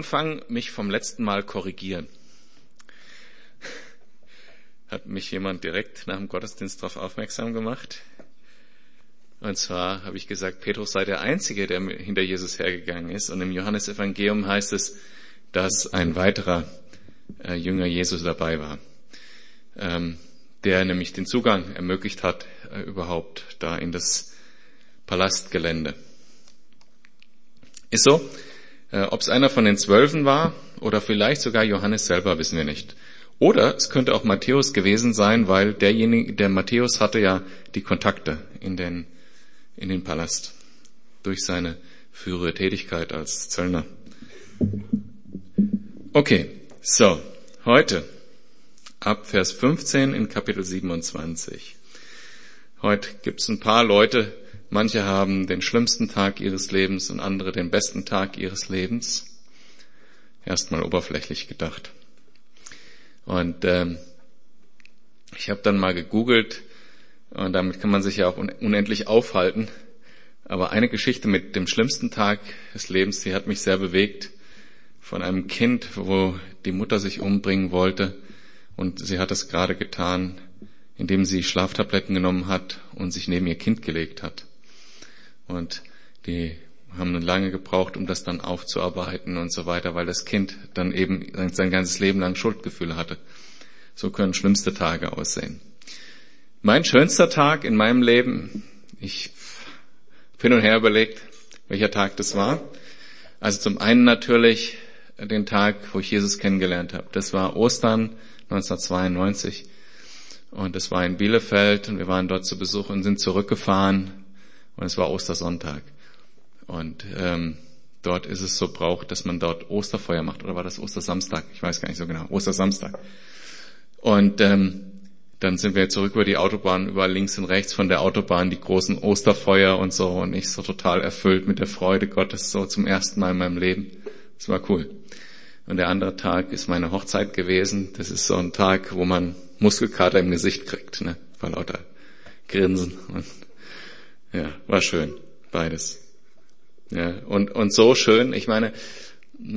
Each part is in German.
Anfang mich vom letzten Mal korrigieren. Hat mich jemand direkt nach dem Gottesdienst darauf aufmerksam gemacht. Und zwar habe ich gesagt, Petrus sei der Einzige, der hinter Jesus hergegangen ist. Und im Johannesevangelium heißt es, dass ein weiterer äh, Jünger Jesus dabei war, ähm, der nämlich den Zugang ermöglicht hat, äh, überhaupt da in das Palastgelände. Ist so. Äh, Ob es einer von den Zwölfen war oder vielleicht sogar Johannes selber, wissen wir nicht. Oder es könnte auch Matthäus gewesen sein, weil derjenige, der Matthäus hatte ja die Kontakte in den, in den Palast durch seine frühere Tätigkeit als Zöllner. Okay, so, heute ab Vers 15 in Kapitel 27. Heute gibt es ein paar Leute, Manche haben den schlimmsten Tag ihres Lebens und andere den besten Tag ihres Lebens. Erstmal oberflächlich gedacht. Und ähm, ich habe dann mal gegoogelt und damit kann man sich ja auch unendlich aufhalten. Aber eine Geschichte mit dem schlimmsten Tag des Lebens, die hat mich sehr bewegt. Von einem Kind, wo die Mutter sich umbringen wollte und sie hat es gerade getan, indem sie Schlaftabletten genommen hat und sich neben ihr Kind gelegt hat. Und die haben lange gebraucht, um das dann aufzuarbeiten und so weiter, weil das Kind dann eben sein ganzes Leben lang Schuldgefühle hatte. So können schlimmste Tage aussehen. Mein schönster Tag in meinem Leben, ich hin und her überlegt, welcher Tag das war. Also zum einen natürlich den Tag, wo ich Jesus kennengelernt habe. Das war Ostern 1992 und das war in Bielefeld und wir waren dort zu Besuch und sind zurückgefahren und es war Ostersonntag. Und ähm, dort ist es so Brauch, dass man dort Osterfeuer macht. Oder war das Ostersamstag? Ich weiß gar nicht so genau. Ostersamstag. Und ähm, dann sind wir zurück über die Autobahn, über links und rechts von der Autobahn die großen Osterfeuer und so. Und ich so total erfüllt mit der Freude Gottes so zum ersten Mal in meinem Leben. Das war cool. Und der andere Tag ist meine Hochzeit gewesen. Das ist so ein Tag, wo man Muskelkater im Gesicht kriegt, ne? Vor lauter Grinsen und ja, war schön, beides. Ja, und, und so schön, ich meine,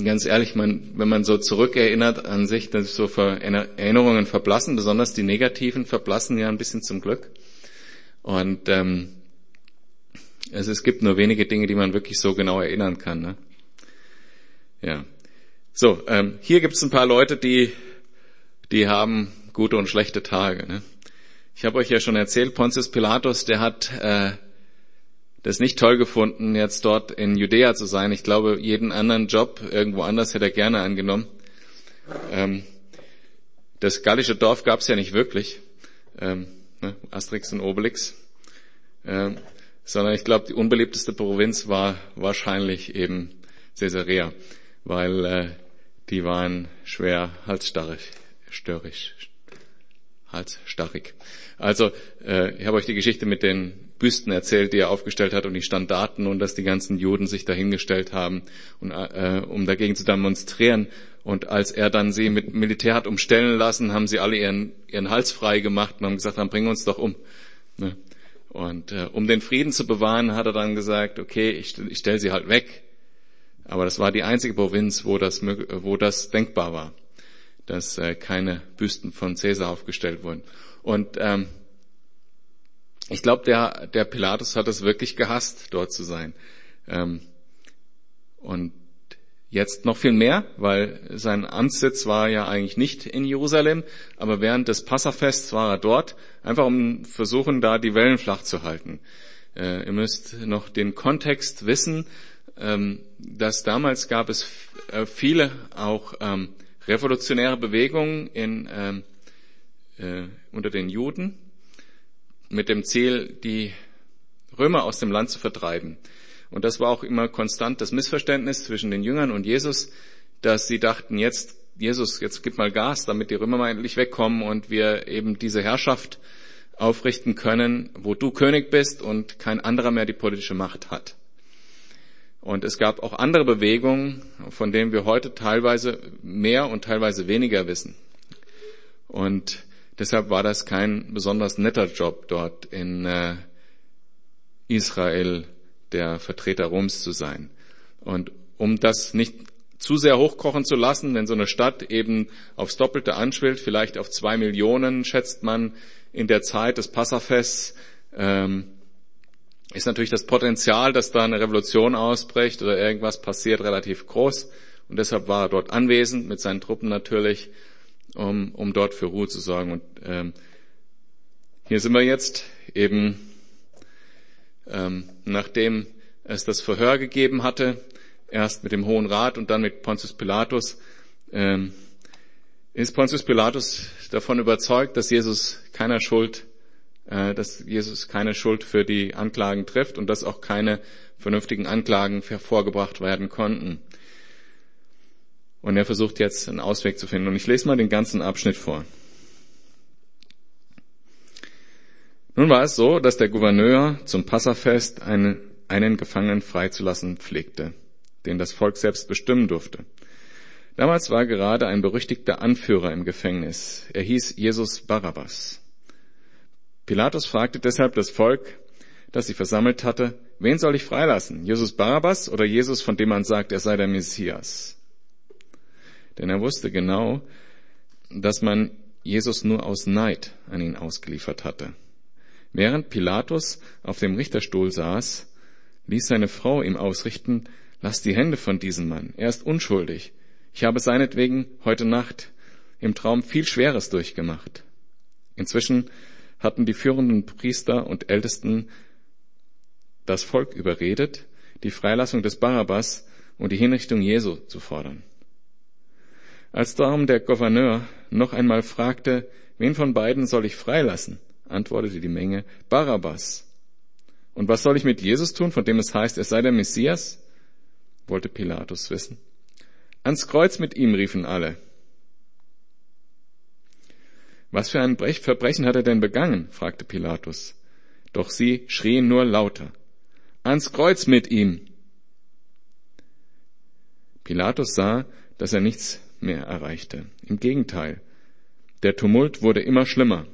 ganz ehrlich, man, wenn man so zurückerinnert an sich, dass so Erinnerungen verblassen, besonders die negativen verblassen ja ein bisschen zum Glück. Und ähm, also es gibt nur wenige Dinge, die man wirklich so genau erinnern kann. Ne? Ja. So, ähm, hier gibt es ein paar Leute, die, die haben gute und schlechte Tage. Ne? Ich habe euch ja schon erzählt, Pontius Pilatus, der hat äh, das nicht toll gefunden, jetzt dort in Judäa zu sein. Ich glaube, jeden anderen Job irgendwo anders hätte er gerne angenommen. Ähm, das gallische Dorf gab es ja nicht wirklich, ähm, ne, Asterix und Obelix, ähm, sondern ich glaube, die unbeliebteste Provinz war wahrscheinlich eben Caesarea, weil äh, die waren schwer halsstarrig, störrisch, halsstarrig. Also äh, ich habe euch die Geschichte mit den Büsten erzählt, die er aufgestellt hat und die Standarten und dass die ganzen Juden sich dahingestellt haben, und, äh, um dagegen zu demonstrieren. Und als er dann sie mit Militär hat umstellen lassen, haben sie alle ihren, ihren Hals frei gemacht und haben gesagt, dann bring uns doch um. Ne? Und äh, um den Frieden zu bewahren, hat er dann gesagt, okay, ich, ich stelle sie halt weg. Aber das war die einzige Provinz, wo das, wo das denkbar war, dass äh, keine Büsten von Caesar aufgestellt wurden. Und ähm, ich glaube, der, der Pilatus hat es wirklich gehasst, dort zu sein. Ähm, und jetzt noch viel mehr, weil sein Amtssitz war ja eigentlich nicht in Jerusalem, aber während des Passafests war er dort, einfach um versuchen, da die Wellen flach zu halten. Äh, ihr müsst noch den Kontext wissen, ähm, dass damals gab es äh, viele auch ähm, revolutionäre Bewegungen in, ähm, äh, unter den Juden mit dem Ziel, die Römer aus dem Land zu vertreiben. Und das war auch immer konstant das Missverständnis zwischen den Jüngern und Jesus, dass sie dachten, jetzt, Jesus, jetzt gib mal Gas, damit die Römer mal endlich wegkommen und wir eben diese Herrschaft aufrichten können, wo du König bist und kein anderer mehr die politische Macht hat. Und es gab auch andere Bewegungen, von denen wir heute teilweise mehr und teilweise weniger wissen. Und Deshalb war das kein besonders netter Job dort in äh, Israel der Vertreter Roms zu sein. Und um das nicht zu sehr hochkochen zu lassen, wenn so eine Stadt eben aufs Doppelte anschwillt, vielleicht auf zwei Millionen, schätzt man in der Zeit des Passafests, ähm, ist natürlich das Potenzial, dass da eine Revolution ausbricht oder irgendwas passiert, relativ groß. Und deshalb war er dort anwesend, mit seinen Truppen natürlich, um, um dort für Ruhe zu sorgen. Und ähm, hier sind wir jetzt eben, ähm, nachdem es das Verhör gegeben hatte, erst mit dem Hohen Rat und dann mit Pontius Pilatus, ähm, ist Pontius Pilatus davon überzeugt, dass Jesus keiner Schuld, äh, dass Jesus keine Schuld für die Anklagen trifft und dass auch keine vernünftigen Anklagen hervorgebracht werden konnten. Und er versucht jetzt einen Ausweg zu finden. Und ich lese mal den ganzen Abschnitt vor. Nun war es so, dass der Gouverneur zum Passafest einen, einen Gefangenen freizulassen pflegte, den das Volk selbst bestimmen durfte. Damals war gerade ein berüchtigter Anführer im Gefängnis. Er hieß Jesus Barabbas. Pilatus fragte deshalb das Volk, das sie versammelt hatte, wen soll ich freilassen? Jesus Barabbas oder Jesus, von dem man sagt, er sei der Messias? Denn er wusste genau, dass man Jesus nur aus Neid an ihn ausgeliefert hatte. Während Pilatus auf dem Richterstuhl saß, ließ seine Frau ihm ausrichten, lass die Hände von diesem Mann, er ist unschuldig. Ich habe seinetwegen heute Nacht im Traum viel Schweres durchgemacht. Inzwischen hatten die führenden Priester und Ältesten das Volk überredet, die Freilassung des Barabbas und die Hinrichtung Jesu zu fordern. Als darum der Gouverneur noch einmal fragte, wen von beiden soll ich freilassen, antwortete die Menge, Barabbas. Und was soll ich mit Jesus tun, von dem es heißt, er sei der Messias? wollte Pilatus wissen. Ans Kreuz mit ihm, riefen alle. Was für ein Verbrechen hat er denn begangen? fragte Pilatus. Doch sie schrien nur lauter. Ans Kreuz mit ihm! Pilatus sah, dass er nichts mehr erreichte. Im Gegenteil, der Tumult wurde immer schlimmer.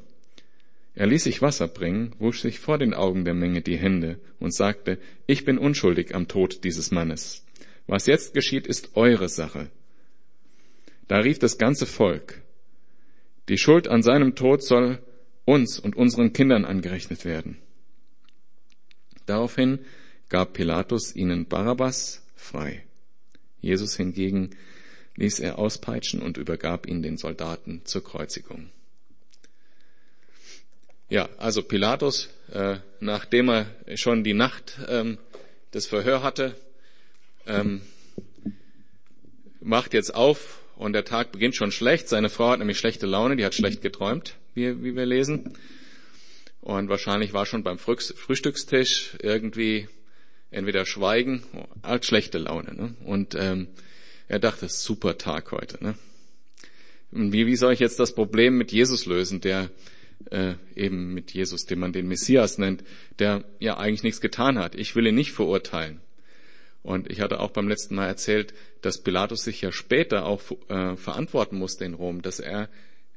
Er ließ sich Wasser bringen, wusch sich vor den Augen der Menge die Hände und sagte, ich bin unschuldig am Tod dieses Mannes. Was jetzt geschieht, ist eure Sache. Da rief das ganze Volk, die Schuld an seinem Tod soll uns und unseren Kindern angerechnet werden. Daraufhin gab Pilatus ihnen Barabbas frei. Jesus hingegen ließ er auspeitschen und übergab ihn den Soldaten zur Kreuzigung. Ja, also Pilatus, äh, nachdem er schon die Nacht ähm, das Verhör hatte, ähm, macht jetzt auf und der Tag beginnt schon schlecht. Seine Frau hat nämlich schlechte Laune, die hat schlecht geträumt, wie, wie wir lesen. Und wahrscheinlich war schon beim Frühstückstisch irgendwie entweder Schweigen, halt schlechte Laune. Ne? Und ähm, er dachte, super Tag heute. Ne? Und wie, wie soll ich jetzt das Problem mit Jesus lösen, der äh, eben mit Jesus, den man den Messias nennt, der ja eigentlich nichts getan hat. Ich will ihn nicht verurteilen. Und ich hatte auch beim letzten Mal erzählt, dass Pilatus sich ja später auch äh, verantworten musste in Rom, dass er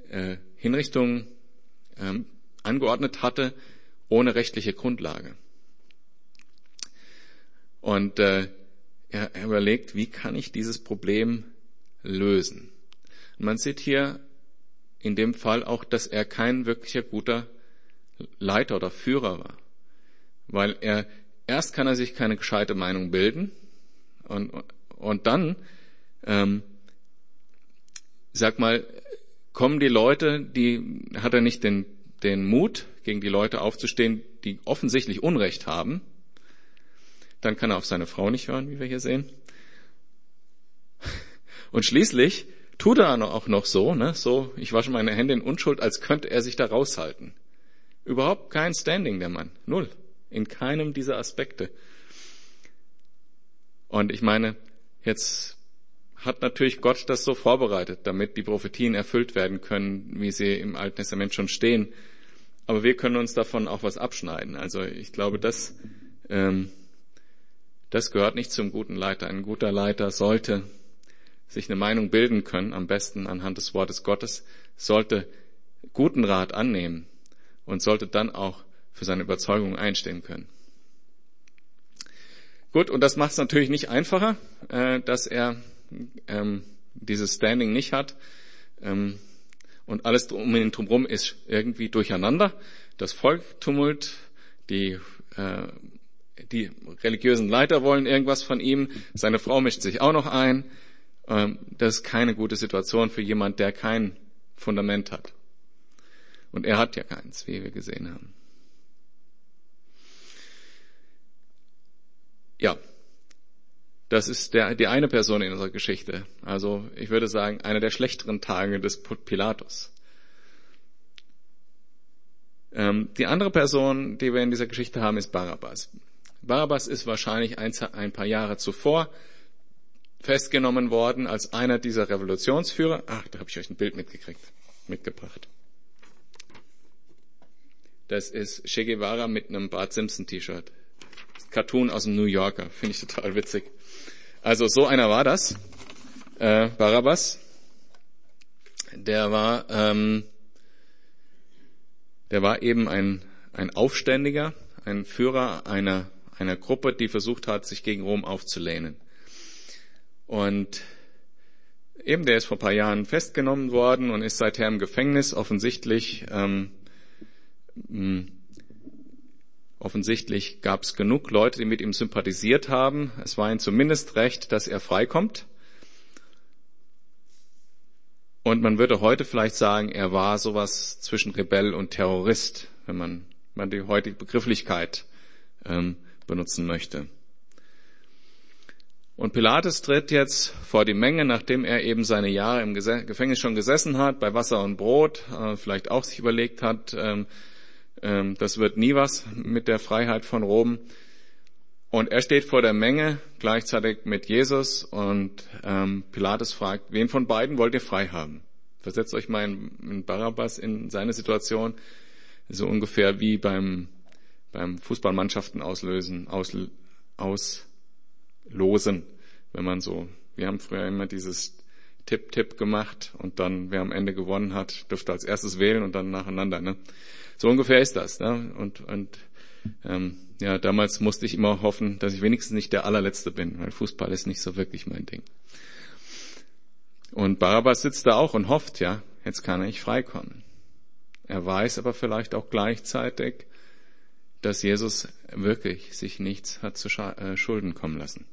äh, Hinrichtungen ähm, angeordnet hatte ohne rechtliche Grundlage. Und äh, er, er überlegt, wie kann ich dieses Problem lösen? Und man sieht hier in dem Fall auch, dass er kein wirklicher guter Leiter oder Führer war. Weil er, erst kann er sich keine gescheite Meinung bilden und, und dann, ähm, sag mal, kommen die Leute, die, hat er nicht den, den Mut, gegen die Leute aufzustehen, die offensichtlich Unrecht haben, dann kann er auf seine Frau nicht hören, wie wir hier sehen. Und schließlich tut er auch noch so, ne, so, ich wasche meine Hände in Unschuld, als könnte er sich da raushalten. Überhaupt kein Standing, der Mann. Null. In keinem dieser Aspekte. Und ich meine, jetzt hat natürlich Gott das so vorbereitet, damit die Prophetien erfüllt werden können, wie sie im Alten Testament schon stehen. Aber wir können uns davon auch was abschneiden. Also ich glaube, das, ähm, das gehört nicht zum guten Leiter. Ein guter Leiter sollte sich eine Meinung bilden können, am besten anhand des Wortes Gottes, sollte guten Rat annehmen und sollte dann auch für seine Überzeugung einstehen können. Gut, und das macht es natürlich nicht einfacher, äh, dass er ähm, dieses Standing nicht hat ähm, und alles um ihn drumherum ist irgendwie durcheinander. Das Volk tumult, die, äh, die religiösen Leiter wollen irgendwas von ihm, seine Frau mischt sich auch noch ein. Ähm, das ist keine gute Situation für jemand, der kein Fundament hat. Und er hat ja keins, wie wir gesehen haben. Ja, das ist der, die eine Person in unserer Geschichte. Also ich würde sagen, einer der schlechteren Tage des Pilatus. Ähm, die andere Person, die wir in dieser Geschichte haben, ist Barabbas. Barabbas ist wahrscheinlich ein, ein paar Jahre zuvor festgenommen worden als einer dieser Revolutionsführer. Ach, da habe ich euch ein Bild mitgekriegt, mitgebracht. Das ist Che Guevara mit einem Bart Simpson T-Shirt. Cartoon aus dem New Yorker. Finde ich total witzig. Also so einer war das. Äh, Barabbas. Der war, ähm, der war eben ein, ein Aufständiger, ein Führer einer, einer Gruppe, die versucht hat, sich gegen Rom aufzulehnen. Und eben der ist vor ein paar Jahren festgenommen worden und ist seither im Gefängnis. Offensichtlich ähm, Offensichtlich gab es genug Leute, die mit ihm sympathisiert haben. Es war ihm zumindest recht, dass er freikommt. Und man würde heute vielleicht sagen, er war sowas zwischen Rebell und Terrorist, wenn man, man die heutige Begrifflichkeit ähm, benutzen möchte. Und Pilatus tritt jetzt vor die Menge, nachdem er eben seine Jahre im Gefängnis schon gesessen hat, bei Wasser und Brot, äh, vielleicht auch sich überlegt hat, ähm, ähm, das wird nie was mit der Freiheit von Rom. Und er steht vor der Menge gleichzeitig mit Jesus und ähm, Pilatus fragt, wen von beiden wollt ihr frei haben? Versetzt euch mal in Barabbas in seine Situation, so ungefähr wie beim, beim Fußballmannschaften auslösen, aus, auslosen, wenn man so, wir haben früher immer dieses Tipp-Tipp gemacht und dann, wer am Ende gewonnen hat, dürfte als erstes wählen und dann nacheinander. Ne? So ungefähr ist das. Ne? Und, und ähm, ja, damals musste ich immer hoffen, dass ich wenigstens nicht der allerletzte bin, weil Fußball ist nicht so wirklich mein Ding. Und Barabbas sitzt da auch und hofft, ja, jetzt kann er nicht freikommen. Er weiß aber vielleicht auch gleichzeitig, dass Jesus wirklich sich nichts hat zu äh, Schulden kommen lassen.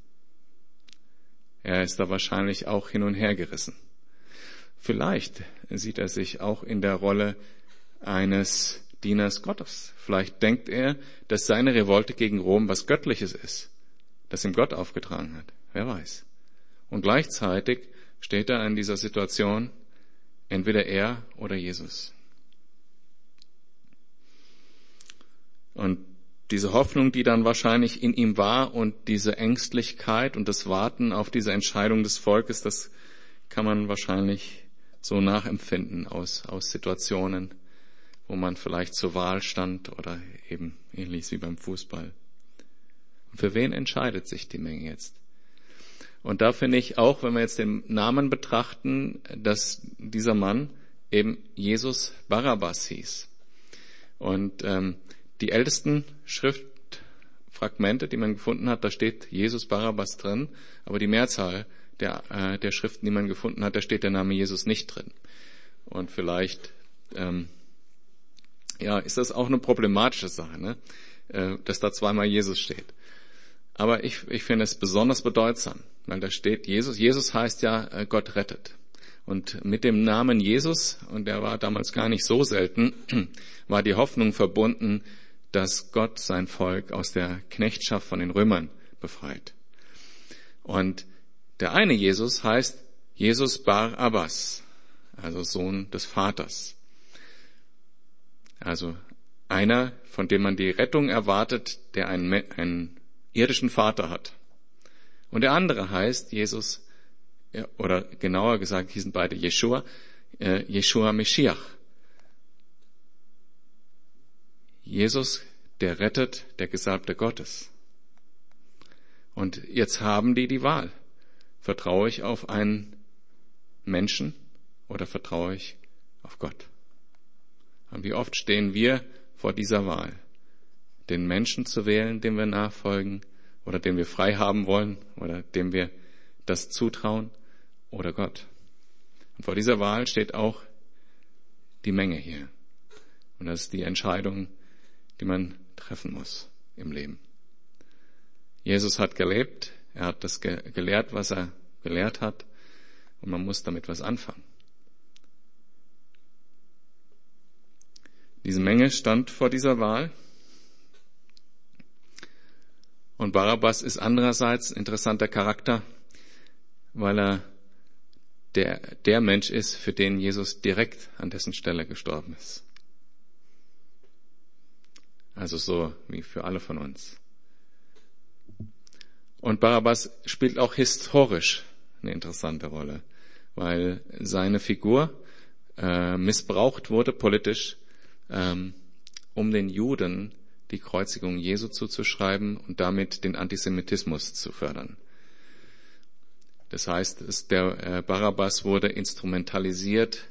Er ist da wahrscheinlich auch hin und her gerissen. Vielleicht sieht er sich auch in der Rolle eines Dieners Gottes. Vielleicht denkt er, dass seine Revolte gegen Rom was Göttliches ist, das ihm Gott aufgetragen hat. Wer weiß. Und gleichzeitig steht er in dieser Situation entweder er oder Jesus. Und diese Hoffnung, die dann wahrscheinlich in ihm war und diese Ängstlichkeit und das Warten auf diese Entscheidung des Volkes, das kann man wahrscheinlich so nachempfinden aus, aus Situationen, wo man vielleicht zur Wahl stand oder eben ähnlich wie beim Fußball. Und für wen entscheidet sich die Menge jetzt? Und da finde ich auch, wenn wir jetzt den Namen betrachten, dass dieser Mann eben Jesus Barabbas hieß. Und ähm, die ältesten Schriftfragmente, die man gefunden hat, da steht Jesus Barabbas drin, aber die Mehrzahl der, äh, der Schriften, die man gefunden hat, da steht der Name Jesus nicht drin. Und vielleicht ähm, ja, ist das auch eine problematische Sache, ne? Äh, dass da zweimal Jesus steht. Aber ich, ich finde es besonders bedeutsam, weil da steht Jesus. Jesus heißt ja, äh, Gott rettet. Und mit dem Namen Jesus, und der war damals gar nicht so selten, war die Hoffnung verbunden, dass Gott sein Volk aus der Knechtschaft von den Römern befreit. Und der eine Jesus heißt Jesus Bar Abbas, also Sohn des Vaters. Also einer, von dem man die Rettung erwartet, der einen, einen irdischen Vater hat. Und der andere heißt Jesus, oder genauer gesagt hießen beide Jeshua, äh, Jeshua Meshiach. Jesus, der rettet, der Gesalbte Gottes. Und jetzt haben die die Wahl. Vertraue ich auf einen Menschen oder vertraue ich auf Gott? Und wie oft stehen wir vor dieser Wahl, den Menschen zu wählen, dem wir nachfolgen oder dem wir frei haben wollen oder dem wir das zutrauen oder Gott. Und vor dieser Wahl steht auch die Menge hier. Und das ist die Entscheidung, die man treffen muss im Leben. Jesus hat gelebt, er hat das gelehrt, was er gelehrt hat, und man muss damit was anfangen. Diese Menge stand vor dieser Wahl. Und Barabbas ist andererseits ein interessanter Charakter, weil er der, der Mensch ist, für den Jesus direkt an dessen Stelle gestorben ist. Also so wie für alle von uns. Und Barabbas spielt auch historisch eine interessante Rolle, weil seine Figur äh, missbraucht wurde politisch, ähm, um den Juden die Kreuzigung Jesu zuzuschreiben und damit den Antisemitismus zu fördern. Das heißt, der äh, Barabbas wurde instrumentalisiert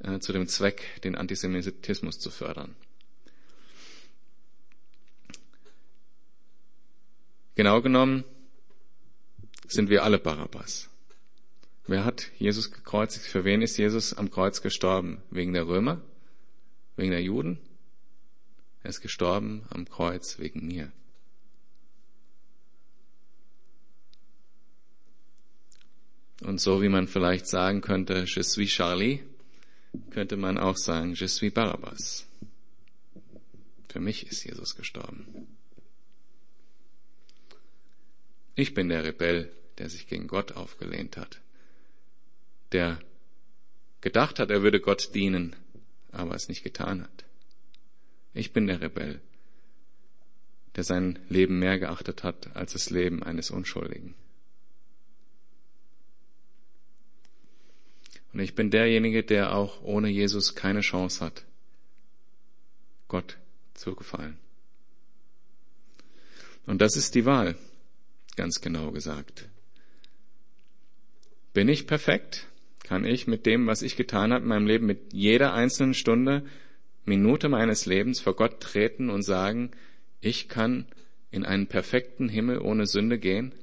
äh, zu dem Zweck, den Antisemitismus zu fördern. Genau genommen sind wir alle Barabbas. Wer hat Jesus gekreuzigt? Für wen ist Jesus am Kreuz gestorben? Wegen der Römer? Wegen der Juden? Er ist gestorben am Kreuz wegen mir. Und so wie man vielleicht sagen könnte, je suis Charlie, könnte man auch sagen, je suis Barabbas. Für mich ist Jesus gestorben. Ich bin der Rebell, der sich gegen Gott aufgelehnt hat, der gedacht hat, er würde Gott dienen, aber es nicht getan hat. Ich bin der Rebell, der sein Leben mehr geachtet hat als das Leben eines Unschuldigen. Und ich bin derjenige, der auch ohne Jesus keine Chance hat, Gott zu gefallen. Und das ist die Wahl, ganz genau gesagt. Bin ich perfekt? Kann ich mit dem, was ich getan habe in meinem Leben, mit jeder einzelnen Stunde, Minute meines Lebens vor Gott treten und sagen, ich kann in einen perfekten Himmel ohne Sünde gehen?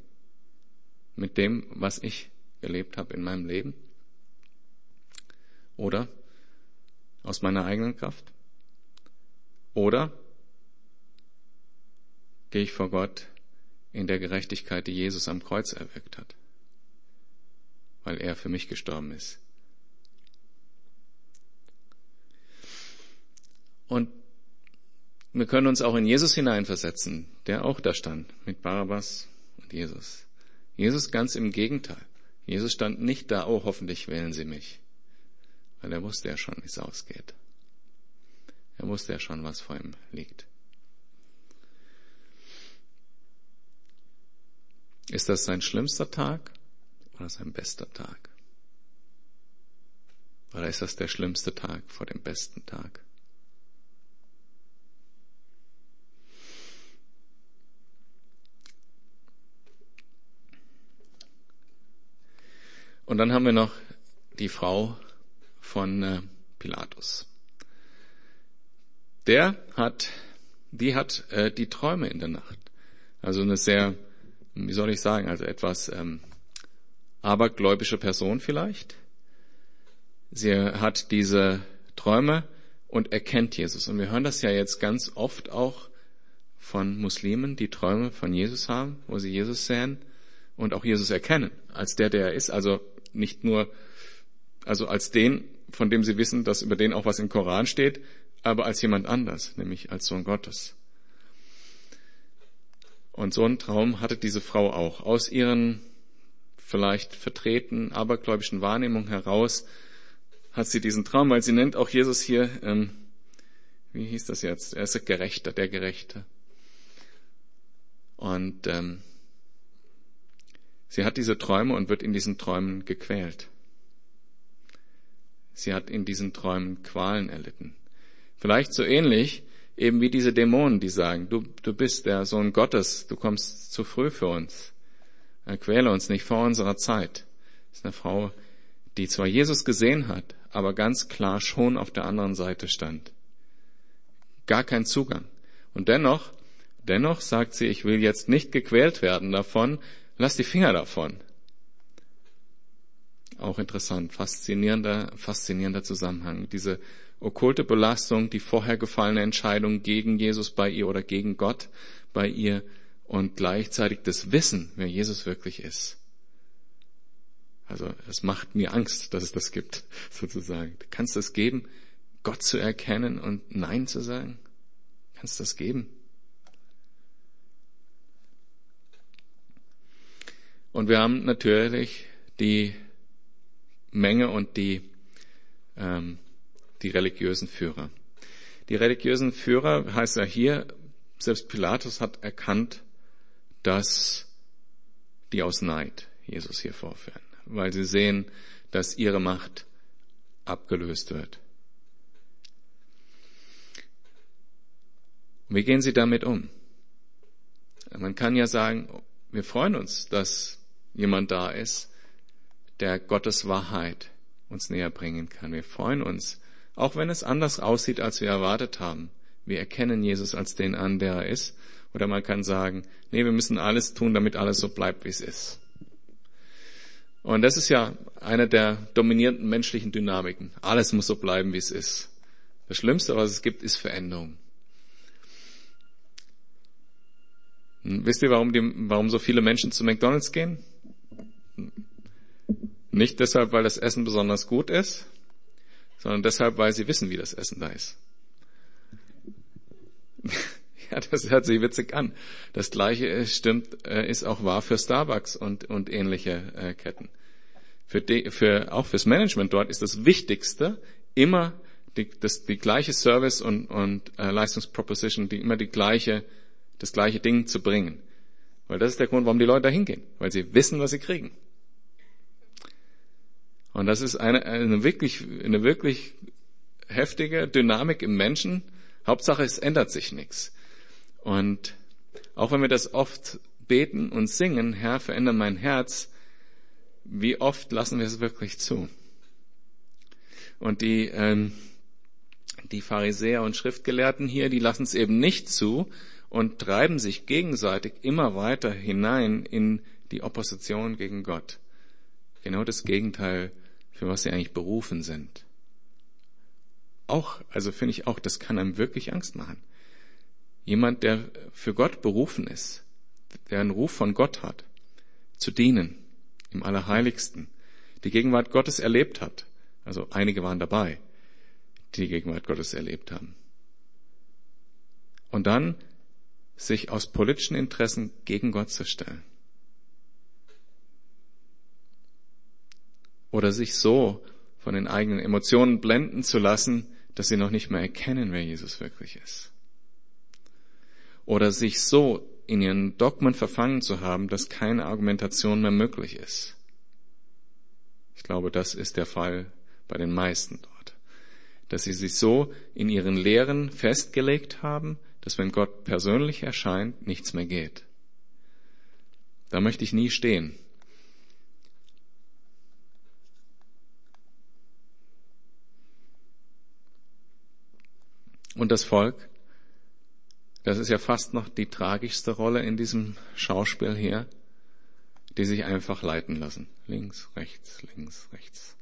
Mit dem, was ich gelebt habe in meinem Leben? Oder aus meiner eigenen Kraft? Oder gehe ich vor Gott in der Gerechtigkeit, die Jesus am Kreuz erwirkt hat, weil er für mich gestorben ist. Und wir können uns auch in Jesus hineinversetzen, der auch da stand, mit Barabbas und Jesus. Jesus ganz im Gegenteil. Jesus stand nicht da, oh, hoffentlich wählen Sie mich weil er wusste ja schon, wie es ausgeht. Er wusste ja schon, was vor ihm liegt. Ist das sein schlimmster Tag oder sein bester Tag? Oder ist das der schlimmste Tag vor dem besten Tag? Und dann haben wir noch die Frau von äh, Pilatus. Der hat, die hat äh, die Träume in der Nacht. Also eine sehr, wie soll ich sagen, also etwas ähm, abergläubische Person vielleicht. Sie hat diese Träume und erkennt Jesus. Und wir hören das ja jetzt ganz oft auch von Muslimen, die Träume von Jesus haben, wo sie Jesus sehen und auch Jesus erkennen als der, der er ist. Also nicht nur, also als den, von dem sie wissen, dass über den auch was im Koran steht, aber als jemand anders, nämlich als Sohn Gottes. Und so einen Traum hatte diese Frau auch. Aus ihren vielleicht vertreten abergläubischen Wahrnehmungen heraus hat sie diesen Traum, weil sie nennt auch Jesus hier, ähm, wie hieß das jetzt? Er ist der Gerechter, der Gerechte. Und ähm, sie hat diese Träume und wird in diesen Träumen gequält. Sie hat in diesen Träumen Qualen erlitten. Vielleicht so ähnlich eben wie diese Dämonen, die sagen, du, du bist der Sohn Gottes, du kommst zu früh für uns. Quäle uns nicht vor unserer Zeit. Das ist eine Frau, die zwar Jesus gesehen hat, aber ganz klar schon auf der anderen Seite stand. Gar kein Zugang. Und dennoch, dennoch sagt sie, ich will jetzt nicht gequält werden davon, lass die Finger davon. Auch interessant, faszinierender, faszinierender Zusammenhang. Diese okkulte Belastung, die vorher gefallene Entscheidung gegen Jesus bei ihr oder gegen Gott bei ihr und gleichzeitig das Wissen, wer Jesus wirklich ist. Also es macht mir Angst, dass es das gibt, sozusagen. Du kannst das geben, Gott zu erkennen und Nein zu sagen? Kannst das geben? Und wir haben natürlich die Menge und die, ähm, die religiösen Führer. Die religiösen Führer heißt ja hier, selbst Pilatus hat erkannt, dass die aus Neid Jesus hier vorführen, weil sie sehen, dass ihre Macht abgelöst wird. wie gehen Sie damit um? Man kann ja sagen, wir freuen uns, dass jemand da ist, der Gottes Wahrheit uns näher bringen kann. Wir freuen uns, auch wenn es anders aussieht, als wir erwartet haben. Wir erkennen Jesus als den an, der er ist. Oder man kann sagen, nee, wir müssen alles tun, damit alles so bleibt, wie es ist. Und das ist ja eine der dominierenden menschlichen Dynamiken. Alles muss so bleiben, wie es ist. Das Schlimmste, was es gibt, ist Veränderung. Hm, wisst ihr, warum, die, warum so viele Menschen zu McDonald's gehen? Nicht deshalb, weil das Essen besonders gut ist, sondern deshalb, weil sie wissen, wie das Essen da ist. ja, das hört sich witzig an. Das Gleiche ist, stimmt, äh, ist auch wahr für Starbucks und, und ähnliche äh, Ketten. Für die, für, auch fürs Management dort ist das Wichtigste immer die, das, die gleiche Service und, und äh, Leistungsproposition, die immer die gleiche das gleiche Ding zu bringen. Weil das ist der Grund, warum die Leute da hingehen. Weil sie wissen, was sie kriegen. Und das ist eine, eine wirklich, eine wirklich heftige Dynamik im Menschen. Hauptsache, es ändert sich nichts. Und auch wenn wir das oft beten und singen, Herr, verändere mein Herz, wie oft lassen wir es wirklich zu? Und die, ähm, die Pharisäer und Schriftgelehrten hier, die lassen es eben nicht zu, und treiben sich gegenseitig immer weiter hinein in die Opposition gegen Gott. Genau das Gegenteil, für was sie eigentlich berufen sind. Auch, also finde ich auch, das kann einem wirklich Angst machen. Jemand, der für Gott berufen ist, der einen Ruf von Gott hat, zu dienen, im Allerheiligsten, die Gegenwart Gottes erlebt hat. Also einige waren dabei, die die Gegenwart Gottes erlebt haben. Und dann sich aus politischen Interessen gegen Gott zu stellen. Oder sich so von den eigenen Emotionen blenden zu lassen, dass sie noch nicht mehr erkennen, wer Jesus wirklich ist. Oder sich so in ihren Dogmen verfangen zu haben, dass keine Argumentation mehr möglich ist. Ich glaube, das ist der Fall bei den meisten dort. Dass sie sich so in ihren Lehren festgelegt haben, dass wenn Gott persönlich erscheint, nichts mehr geht. Da möchte ich nie stehen. Und das Volk, das ist ja fast noch die tragischste Rolle in diesem Schauspiel hier, die sich einfach leiten lassen. Links, rechts, links, rechts.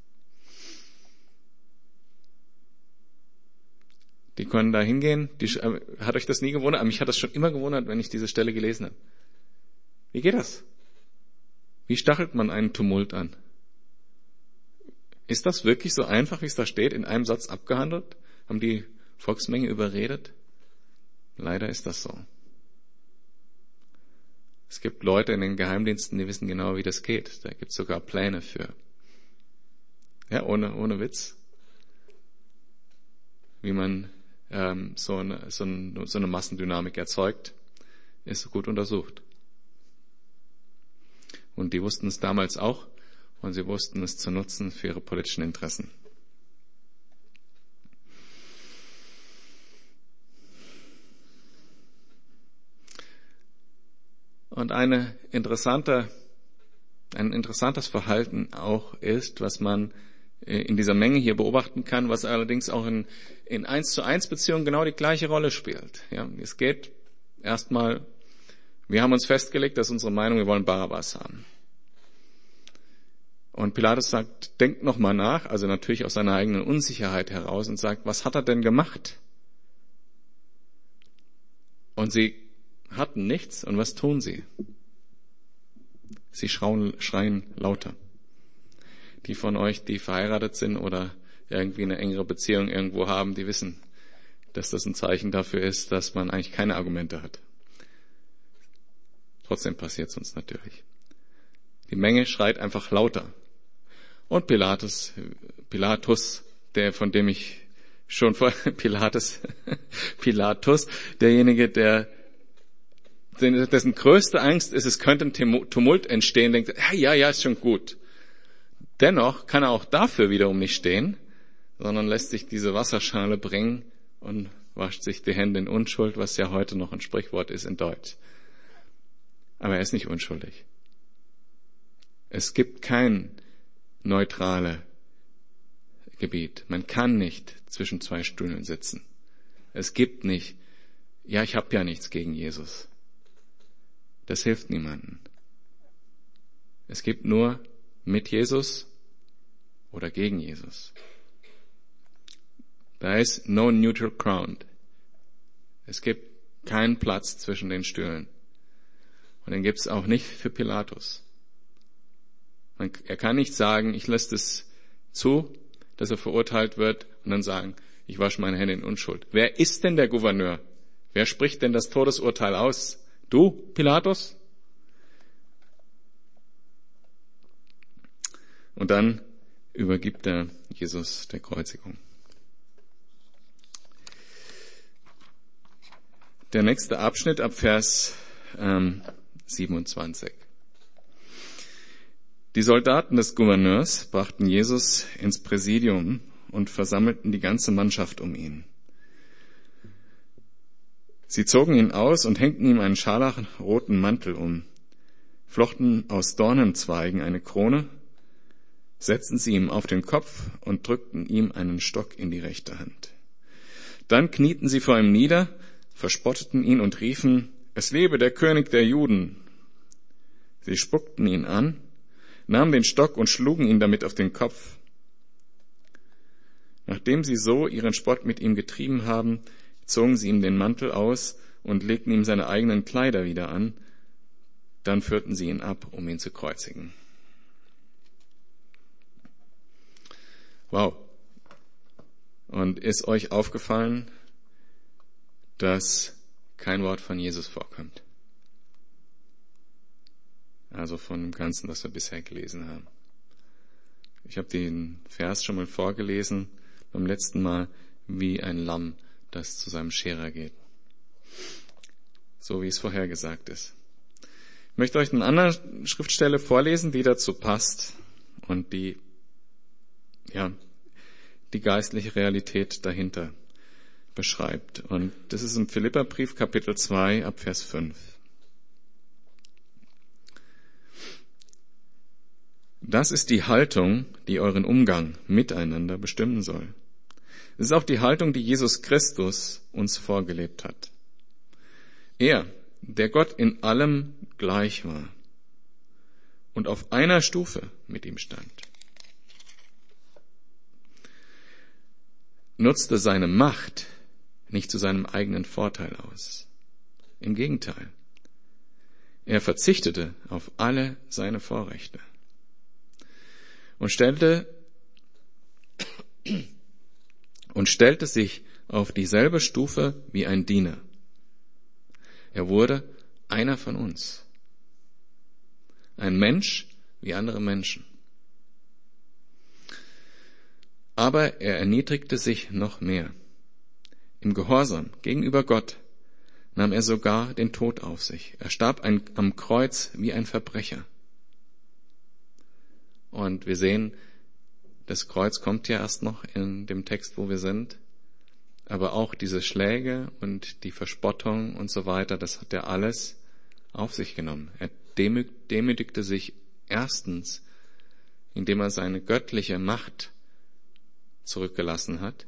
Die können da hingehen. Die, äh, hat euch das nie gewundert? Mich hat das schon immer gewundert, wenn ich diese Stelle gelesen habe. Wie geht das? Wie stachelt man einen Tumult an? Ist das wirklich so einfach, wie es da steht, in einem Satz abgehandelt? Haben die Volksmenge überredet? Leider ist das so. Es gibt Leute in den Geheimdiensten, die wissen genau, wie das geht. Da gibt es sogar Pläne für. Ja, ohne, ohne Witz. Wie man ähm, so, eine, so, eine, so eine Massendynamik erzeugt, ist gut untersucht. Und die wussten es damals auch und sie wussten es zu nutzen für ihre politischen Interessen. Und eine interessante, ein interessantes Verhalten auch ist, was man äh, in dieser Menge hier beobachten kann, was allerdings auch in, in 1 zu 1 Beziehungen genau die gleiche Rolle spielt. Ja, es geht erstmal, wir haben uns festgelegt, dass unsere Meinung, wir wollen Barabbas haben. Und Pilatus sagt, denkt noch mal nach, also natürlich aus seiner eigenen Unsicherheit heraus und sagt, was hat er denn gemacht? Und sie hatten nichts und was tun sie? Sie schrauen, schreien lauter. Die von euch, die verheiratet sind oder irgendwie eine engere Beziehung irgendwo haben, die wissen, dass das ein Zeichen dafür ist, dass man eigentlich keine Argumente hat. Trotzdem passiert es uns natürlich. Die Menge schreit einfach lauter. Und Pilatus, Pilatus, der, von dem ich schon vor, Pilatus, Pilatus, derjenige, der, dessen größte Angst ist, es könnte ein Tumult entstehen, denkt, ja, ja, ja, ist schon gut. Dennoch kann er auch dafür wiederum nicht stehen, sondern lässt sich diese Wasserschale bringen und wascht sich die Hände in Unschuld, was ja heute noch ein Sprichwort ist in Deutsch. Aber er ist nicht unschuldig. Es gibt kein neutrale Gebiet. Man kann nicht zwischen zwei Stühlen sitzen. Es gibt nicht, ja, ich habe ja nichts gegen Jesus. Das hilft niemanden. Es gibt nur mit Jesus oder gegen Jesus. Da ist no neutral ground. Es gibt keinen Platz zwischen den Stühlen. Und den gibt es auch nicht für Pilatus. Man, er kann nicht sagen, ich lasse es zu, dass er verurteilt wird und dann sagen, ich wasche meine Hände in Unschuld. Wer ist denn der Gouverneur? Wer spricht denn das Todesurteil aus? Du, Pilatus? Und dann übergibt er Jesus der Kreuzigung. Der nächste Abschnitt ab Vers ähm, 27. Die Soldaten des Gouverneurs brachten Jesus ins Präsidium und versammelten die ganze Mannschaft um ihn. Sie zogen ihn aus und hängten ihm einen scharlachroten Mantel um, flochten aus Dornenzweigen eine Krone, setzten sie ihm auf den Kopf und drückten ihm einen Stock in die rechte Hand. Dann knieten sie vor ihm nieder verspotteten ihn und riefen, es lebe der König der Juden. Sie spuckten ihn an, nahmen den Stock und schlugen ihn damit auf den Kopf. Nachdem sie so ihren Spott mit ihm getrieben haben, zogen sie ihm den Mantel aus und legten ihm seine eigenen Kleider wieder an, dann führten sie ihn ab, um ihn zu kreuzigen. Wow. Und ist euch aufgefallen, dass kein Wort von Jesus vorkommt. Also von dem Ganzen, was wir bisher gelesen haben. Ich habe den Vers schon mal vorgelesen, beim letzten Mal, wie ein Lamm, das zu seinem Scherer geht. So wie es vorhergesagt ist. Ich möchte euch eine andere Schriftstelle vorlesen, die dazu passt und die, ja, die geistliche Realität dahinter beschreibt. Und das ist im Philipperbrief Kapitel 2 ab Vers 5. Das ist die Haltung, die euren Umgang miteinander bestimmen soll. Es ist auch die Haltung, die Jesus Christus uns vorgelebt hat. Er, der Gott in allem gleich war und auf einer Stufe mit ihm stand, nutzte seine Macht nicht zu seinem eigenen Vorteil aus. Im Gegenteil. Er verzichtete auf alle seine Vorrechte und stellte und stellte sich auf dieselbe Stufe wie ein Diener. Er wurde einer von uns. Ein Mensch wie andere Menschen. Aber er erniedrigte sich noch mehr. Im Gehorsam gegenüber Gott nahm er sogar den Tod auf sich. Er starb ein, am Kreuz wie ein Verbrecher. Und wir sehen, das Kreuz kommt ja erst noch in dem Text, wo wir sind. Aber auch diese Schläge und die Verspottung und so weiter, das hat er alles auf sich genommen. Er demütigte sich erstens, indem er seine göttliche Macht zurückgelassen hat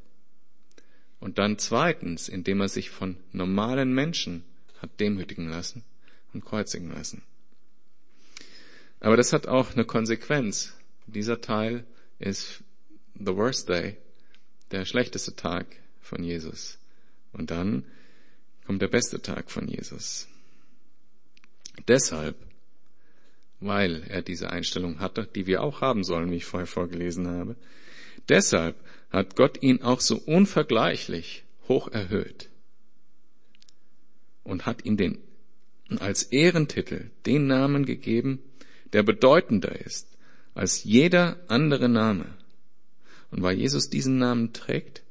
und dann zweitens, indem er sich von normalen Menschen hat demütigen lassen und kreuzigen lassen. Aber das hat auch eine Konsequenz, dieser Teil ist the worst day, der schlechteste Tag von Jesus. Und dann kommt der beste Tag von Jesus. Deshalb, weil er diese Einstellung hatte, die wir auch haben sollen, wie ich vorher vorgelesen habe, deshalb hat Gott ihn auch so unvergleichlich hoch erhöht und hat ihm den als Ehrentitel den Namen gegeben, der bedeutender ist als jeder andere Name. Und weil Jesus diesen Namen trägt,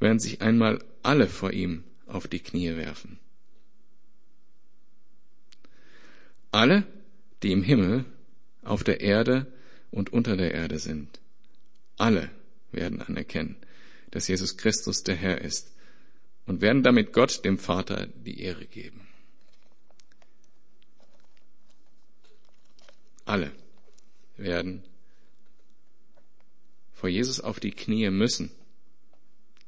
werden sich einmal alle vor ihm auf die Knie werfen. Alle, die im Himmel, auf der Erde und unter der Erde sind. Alle werden anerkennen, dass Jesus Christus der Herr ist und werden damit Gott, dem Vater, die Ehre geben. Alle werden vor Jesus auf die Knie müssen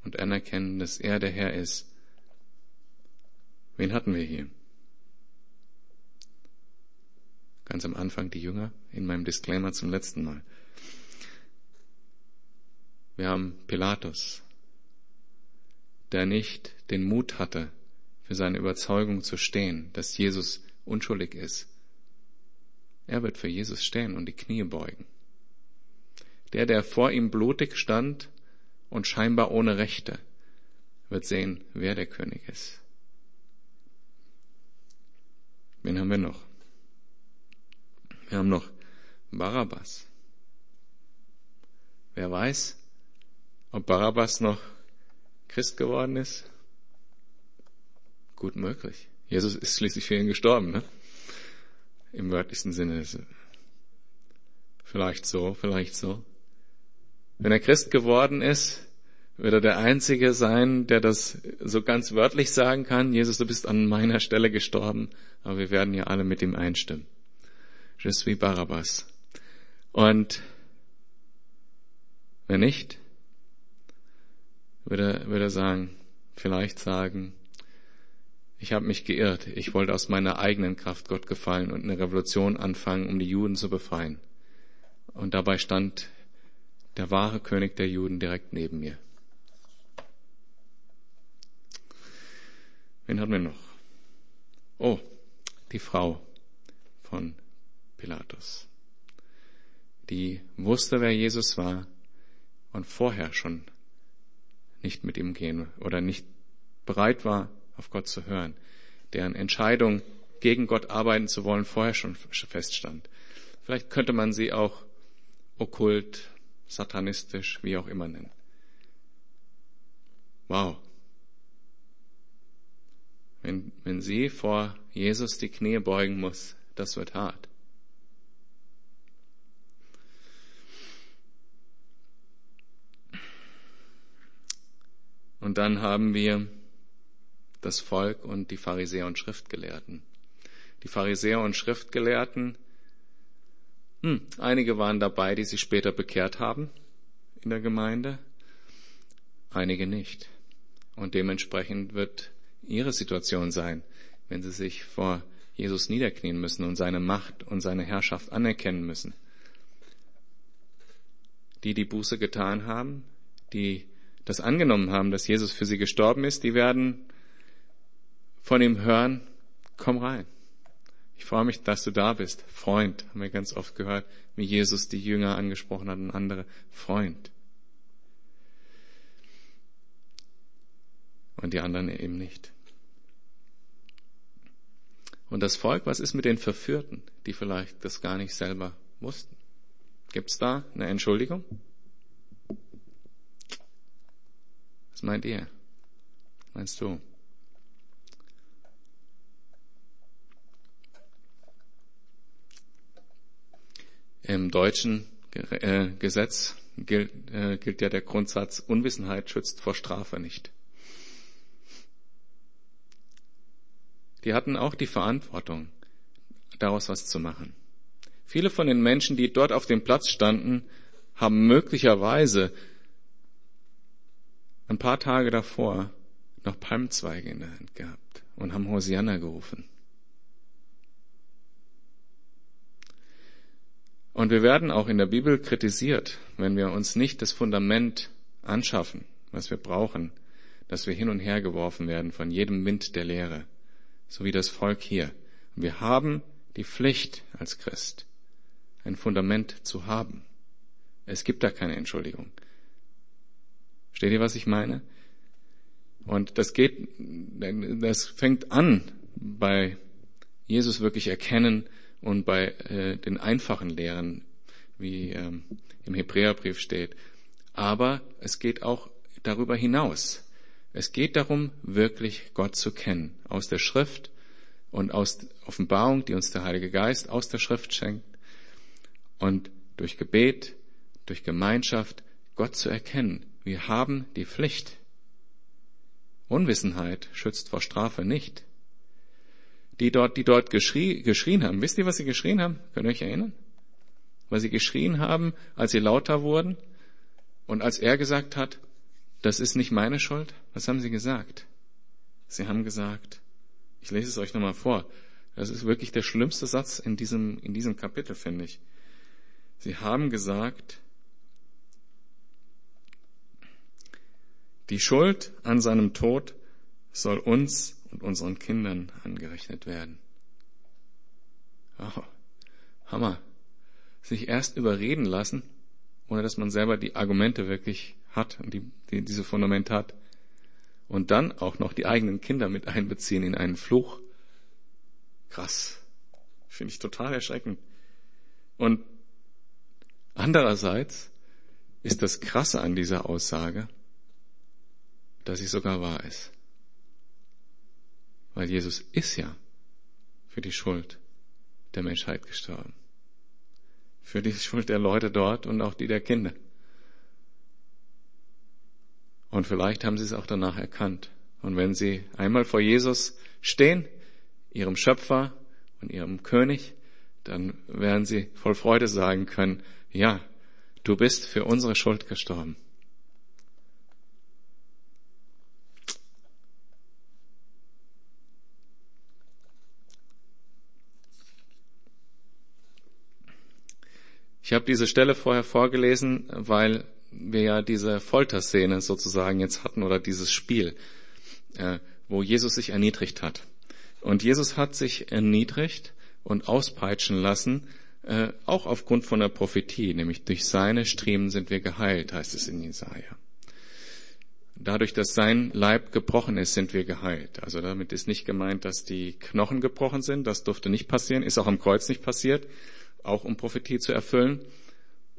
und anerkennen, dass er der Herr ist. Wen hatten wir hier? Ganz am Anfang die Jünger in meinem Disclaimer zum letzten Mal. Wir haben Pilatus, der nicht den Mut hatte, für seine Überzeugung zu stehen, dass Jesus unschuldig ist. Er wird für Jesus stehen und die Knie beugen. Der, der vor ihm blutig stand und scheinbar ohne Rechte, wird sehen, wer der König ist. Wen haben wir noch? Wir haben noch Barabbas. Wer weiß, ob Barabbas noch Christ geworden ist? Gut möglich. Jesus ist schließlich für ihn gestorben, ne? Im wörtlichsten Sinne. Vielleicht so, vielleicht so. Wenn er Christ geworden ist, wird er der Einzige sein, der das so ganz wörtlich sagen kann, Jesus, du bist an meiner Stelle gestorben, aber wir werden ja alle mit ihm einstimmen. Je suis Barabbas. Und wenn nicht, würde, würde er sagen, vielleicht sagen, ich habe mich geirrt, ich wollte aus meiner eigenen Kraft Gott gefallen und eine Revolution anfangen, um die Juden zu befreien. Und dabei stand der wahre König der Juden direkt neben mir. Wen haben wir noch? Oh, die Frau von Pilatus. Die wusste, wer Jesus war und vorher schon nicht mit ihm gehen oder nicht bereit war, auf Gott zu hören, deren Entscheidung, gegen Gott arbeiten zu wollen, vorher schon feststand. Vielleicht könnte man sie auch okkult, satanistisch, wie auch immer nennen. Wow. Wenn, wenn sie vor Jesus die Knie beugen muss, das wird hart. Und dann haben wir das Volk und die Pharisäer und Schriftgelehrten. Die Pharisäer und Schriftgelehrten, hm, einige waren dabei, die sich später bekehrt haben in der Gemeinde, einige nicht. Und dementsprechend wird ihre Situation sein, wenn sie sich vor Jesus niederknien müssen und seine Macht und seine Herrschaft anerkennen müssen. Die, die Buße getan haben, die das angenommen haben, dass Jesus für sie gestorben ist, die werden von ihm hören, komm rein. Ich freue mich, dass du da bist. Freund, haben wir ganz oft gehört, wie Jesus die Jünger angesprochen hat und andere. Freund. Und die anderen eben nicht. Und das Volk, was ist mit den Verführten, die vielleicht das gar nicht selber wussten? Gibt es da eine Entschuldigung? Was meint ihr? Meinst du? Im deutschen äh, Gesetz gilt, äh, gilt ja der Grundsatz, Unwissenheit schützt vor Strafe nicht. Die hatten auch die Verantwortung, daraus was zu machen. Viele von den Menschen, die dort auf dem Platz standen, haben möglicherweise ein paar Tage davor noch Palmzweige in der Hand gehabt und haben Hosianna gerufen. Und wir werden auch in der Bibel kritisiert, wenn wir uns nicht das Fundament anschaffen, was wir brauchen, dass wir hin und her geworfen werden von jedem Wind der Lehre, so wie das Volk hier. Und wir haben die Pflicht als Christ, ein Fundament zu haben. Es gibt da keine Entschuldigung. Versteht ihr, was ich meine? Und das geht, das fängt an bei Jesus wirklich erkennen und bei äh, den einfachen Lehren, wie ähm, im Hebräerbrief steht. Aber es geht auch darüber hinaus. Es geht darum, wirklich Gott zu kennen, aus der Schrift und aus Offenbarung, die uns der Heilige Geist aus der Schrift schenkt und durch Gebet, durch Gemeinschaft Gott zu erkennen. Wir haben die Pflicht. Unwissenheit schützt vor Strafe nicht. Die dort, die dort geschrie, geschrien haben, wisst ihr, was sie geschrien haben? Könnt ihr euch erinnern? Weil sie geschrien haben, als sie lauter wurden und als er gesagt hat, das ist nicht meine Schuld. Was haben sie gesagt? Sie haben gesagt, ich lese es euch nochmal vor. Das ist wirklich der schlimmste Satz in diesem, in diesem Kapitel, finde ich. Sie haben gesagt, die Schuld an seinem Tod soll uns und unseren Kindern angerechnet werden. Oh, Hammer. Sich erst überreden lassen, ohne dass man selber die Argumente wirklich hat und die, die, diese Fundament hat. Und dann auch noch die eigenen Kinder mit einbeziehen in einen Fluch. Krass. Finde ich total erschreckend. Und andererseits ist das Krasse an dieser Aussage, dass sie sogar wahr ist. Weil Jesus ist ja für die Schuld der Menschheit gestorben. Für die Schuld der Leute dort und auch die der Kinder. Und vielleicht haben sie es auch danach erkannt. Und wenn sie einmal vor Jesus stehen, ihrem Schöpfer und ihrem König, dann werden sie voll Freude sagen können, ja, du bist für unsere Schuld gestorben. Ich habe diese Stelle vorher vorgelesen, weil wir ja diese Folterszene sozusagen jetzt hatten oder dieses Spiel, äh, wo Jesus sich erniedrigt hat. Und Jesus hat sich erniedrigt und auspeitschen lassen, äh, auch aufgrund von der Prophetie, nämlich durch seine Striemen sind wir geheilt, heißt es in Jesaja. Dadurch, dass sein Leib gebrochen ist, sind wir geheilt. Also damit ist nicht gemeint, dass die Knochen gebrochen sind. Das durfte nicht passieren, ist auch am Kreuz nicht passiert, auch um Prophetie zu erfüllen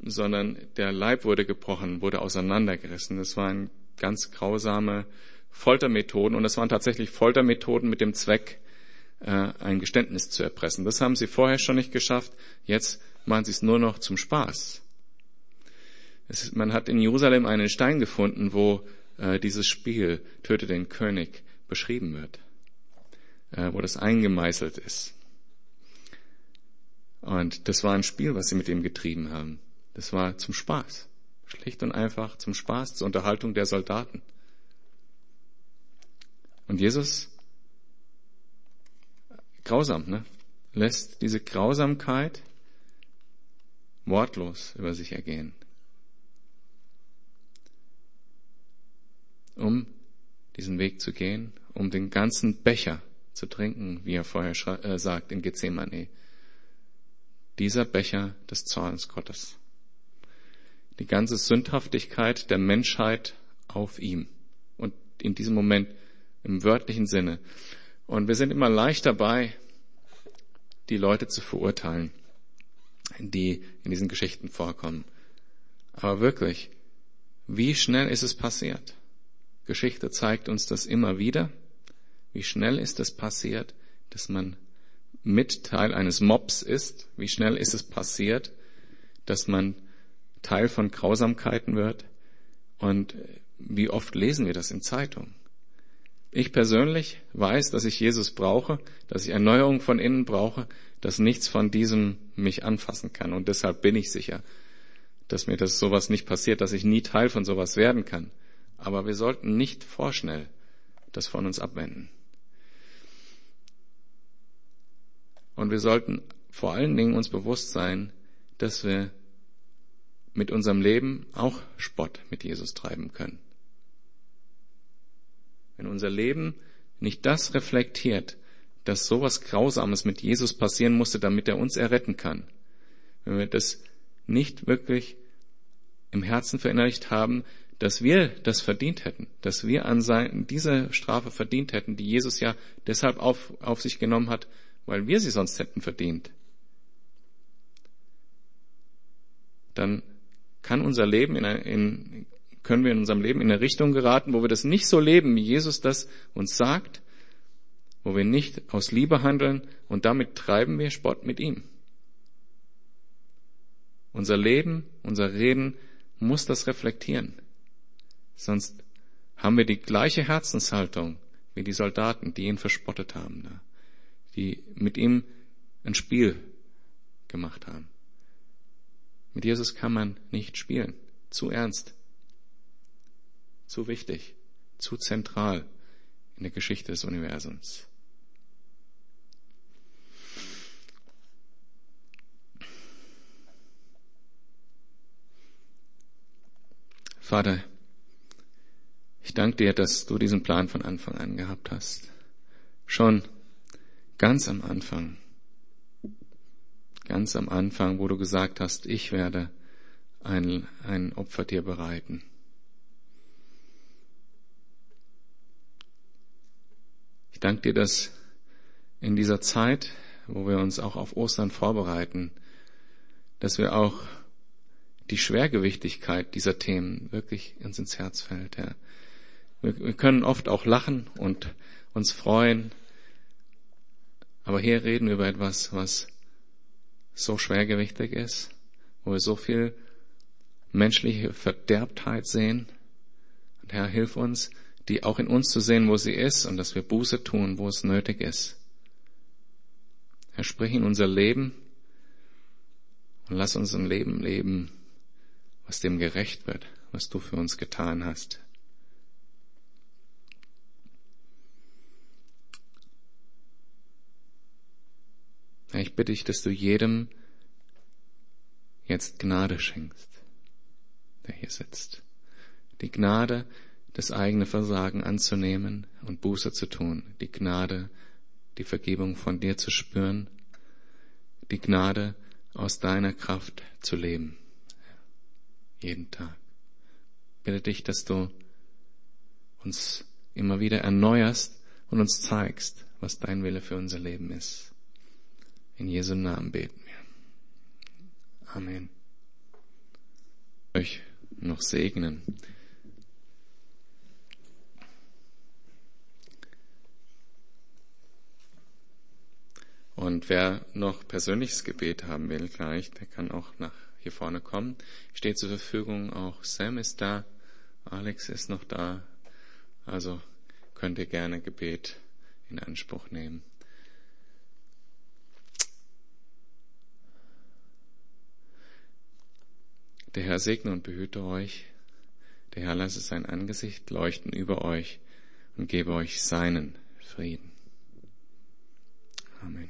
sondern der Leib wurde gebrochen, wurde auseinandergerissen. Das waren ganz grausame Foltermethoden und es waren tatsächlich Foltermethoden mit dem Zweck, äh, ein Geständnis zu erpressen. Das haben sie vorher schon nicht geschafft, jetzt machen sie es nur noch zum Spaß. Ist, man hat in Jerusalem einen Stein gefunden, wo äh, dieses Spiel Töte den König beschrieben wird, äh, wo das eingemeißelt ist. Und das war ein Spiel, was sie mit ihm getrieben haben. Das war zum Spaß. Schlicht und einfach zum Spaß, zur Unterhaltung der Soldaten. Und Jesus, grausam, ne? lässt diese Grausamkeit wortlos über sich ergehen. Um diesen Weg zu gehen, um den ganzen Becher zu trinken, wie er vorher äh, sagt in Gethsemane. Dieser Becher des Zorns Gottes die ganze Sündhaftigkeit der Menschheit auf ihm. Und in diesem Moment im wörtlichen Sinne. Und wir sind immer leicht dabei, die Leute zu verurteilen, die in diesen Geschichten vorkommen. Aber wirklich, wie schnell ist es passiert? Geschichte zeigt uns das immer wieder. Wie schnell ist es passiert, dass man mit Teil eines Mobs ist? Wie schnell ist es passiert, dass man Teil von Grausamkeiten wird. Und wie oft lesen wir das in Zeitungen? Ich persönlich weiß, dass ich Jesus brauche, dass ich Erneuerung von innen brauche, dass nichts von diesem mich anfassen kann. Und deshalb bin ich sicher, dass mir das sowas nicht passiert, dass ich nie Teil von sowas werden kann. Aber wir sollten nicht vorschnell das von uns abwenden. Und wir sollten vor allen Dingen uns bewusst sein, dass wir mit unserem Leben auch Spott mit Jesus treiben können. Wenn unser Leben nicht das reflektiert, dass sowas Grausames mit Jesus passieren musste, damit er uns erretten kann, wenn wir das nicht wirklich im Herzen verinnerlicht haben, dass wir das verdient hätten, dass wir an sein, diese Strafe verdient hätten, die Jesus ja deshalb auf, auf sich genommen hat, weil wir sie sonst hätten verdient, dann kann unser Leben in, in, können wir in unserem Leben in eine Richtung geraten, wo wir das nicht so leben, wie Jesus das uns sagt, wo wir nicht aus Liebe handeln und damit treiben wir Spott mit ihm. Unser Leben, unser Reden muss das reflektieren. Sonst haben wir die gleiche Herzenshaltung wie die Soldaten, die ihn verspottet haben, ne? Die mit ihm ein Spiel gemacht haben. Mit Jesus kann man nicht spielen. Zu ernst. Zu wichtig. Zu zentral in der Geschichte des Universums. Vater, ich danke dir, dass du diesen Plan von Anfang an gehabt hast. Schon ganz am Anfang. Ganz am Anfang, wo du gesagt hast, ich werde ein, ein Opfer dir bereiten. Ich danke dir, dass in dieser Zeit, wo wir uns auch auf Ostern vorbereiten, dass wir auch die Schwergewichtigkeit dieser Themen wirklich uns ins Herz fällt, Herr. Wir, wir können oft auch lachen und uns freuen, aber hier reden wir über etwas, was so schwergewichtig ist, wo wir so viel menschliche Verderbtheit sehen. Und Herr, hilf uns, die auch in uns zu sehen, wo sie ist und dass wir Buße tun, wo es nötig ist. Herr, sprich in unser Leben und lass uns ein Leben leben, was dem gerecht wird, was du für uns getan hast. Ich bitte dich, dass du jedem jetzt Gnade schenkst, der hier sitzt. Die Gnade, das eigene Versagen anzunehmen und Buße zu tun. Die Gnade, die Vergebung von dir zu spüren. Die Gnade, aus deiner Kraft zu leben jeden Tag. Bitte dich, dass du uns immer wieder erneuerst und uns zeigst, was dein Wille für unser Leben ist. In Jesu Namen beten wir. Amen. Euch noch segnen. Und wer noch persönliches Gebet haben will gleich, der kann auch nach hier vorne kommen. Steht zur Verfügung, auch Sam ist da, Alex ist noch da. Also könnt ihr gerne Gebet in Anspruch nehmen. Der Herr segne und behüte euch. Der Herr lasse sein Angesicht leuchten über euch und gebe euch seinen Frieden. Amen.